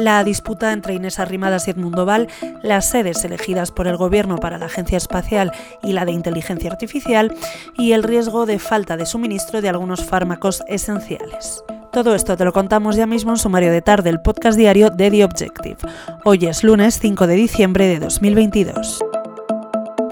la disputa entre Inés Arrimadas y Edmundo Val, las sedes elegidas por el Gobierno para la Agencia Espacial y la de Inteligencia Artificial y el riesgo de falta de suministro de algunos fármacos esenciales. Todo esto te lo contamos ya mismo en sumario de tarde, el podcast diario de The Objective. Hoy es lunes 5 de diciembre de 2022.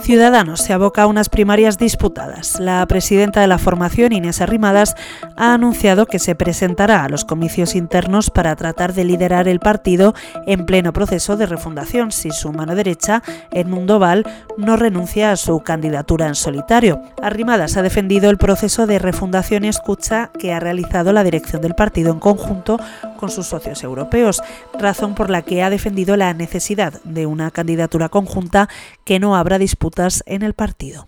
Ciudadanos se aboca a unas primarias disputadas. La presidenta de la formación, Inés Arrimadas, ha anunciado que se presentará a los comicios internos para tratar de liderar el partido en pleno proceso de refundación si su mano derecha, Edmundo Val, no renuncia a su candidatura en solitario. Arrimadas ha defendido el proceso de refundación y escucha que ha realizado la dirección del partido en conjunto con sus socios europeos, razón por la que ha defendido la necesidad de una candidatura conjunta que no habrá disputas en el partido.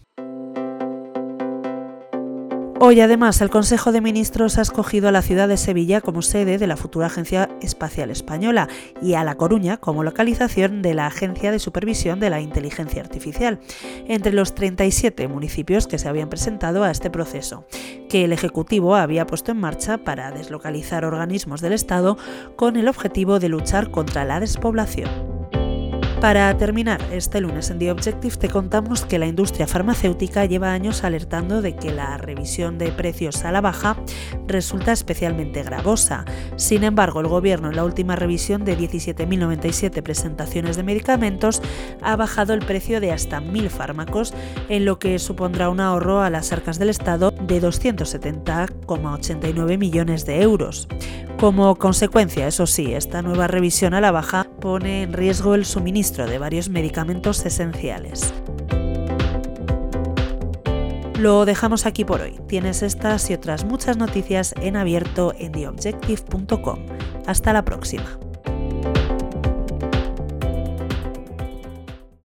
Hoy además el Consejo de Ministros ha escogido a la ciudad de Sevilla como sede de la futura Agencia Espacial Española y a La Coruña como localización de la Agencia de Supervisión de la Inteligencia Artificial, entre los 37 municipios que se habían presentado a este proceso, que el Ejecutivo había puesto en marcha para deslocalizar organismos del Estado con el objetivo de luchar contra la despoblación. Para terminar, este lunes en The Objective te contamos que la industria farmacéutica lleva años alertando de que la revisión de precios a la baja resulta especialmente gravosa. Sin embargo, el gobierno en la última revisión de 17.097 presentaciones de medicamentos ha bajado el precio de hasta 1.000 fármacos, en lo que supondrá un ahorro a las arcas del Estado de 270,89 millones de euros. Como consecuencia, eso sí, esta nueva revisión a la baja pone en riesgo el suministro de varios medicamentos esenciales. Lo dejamos aquí por hoy. Tienes estas y otras muchas noticias en abierto en theobjective.com. Hasta la próxima.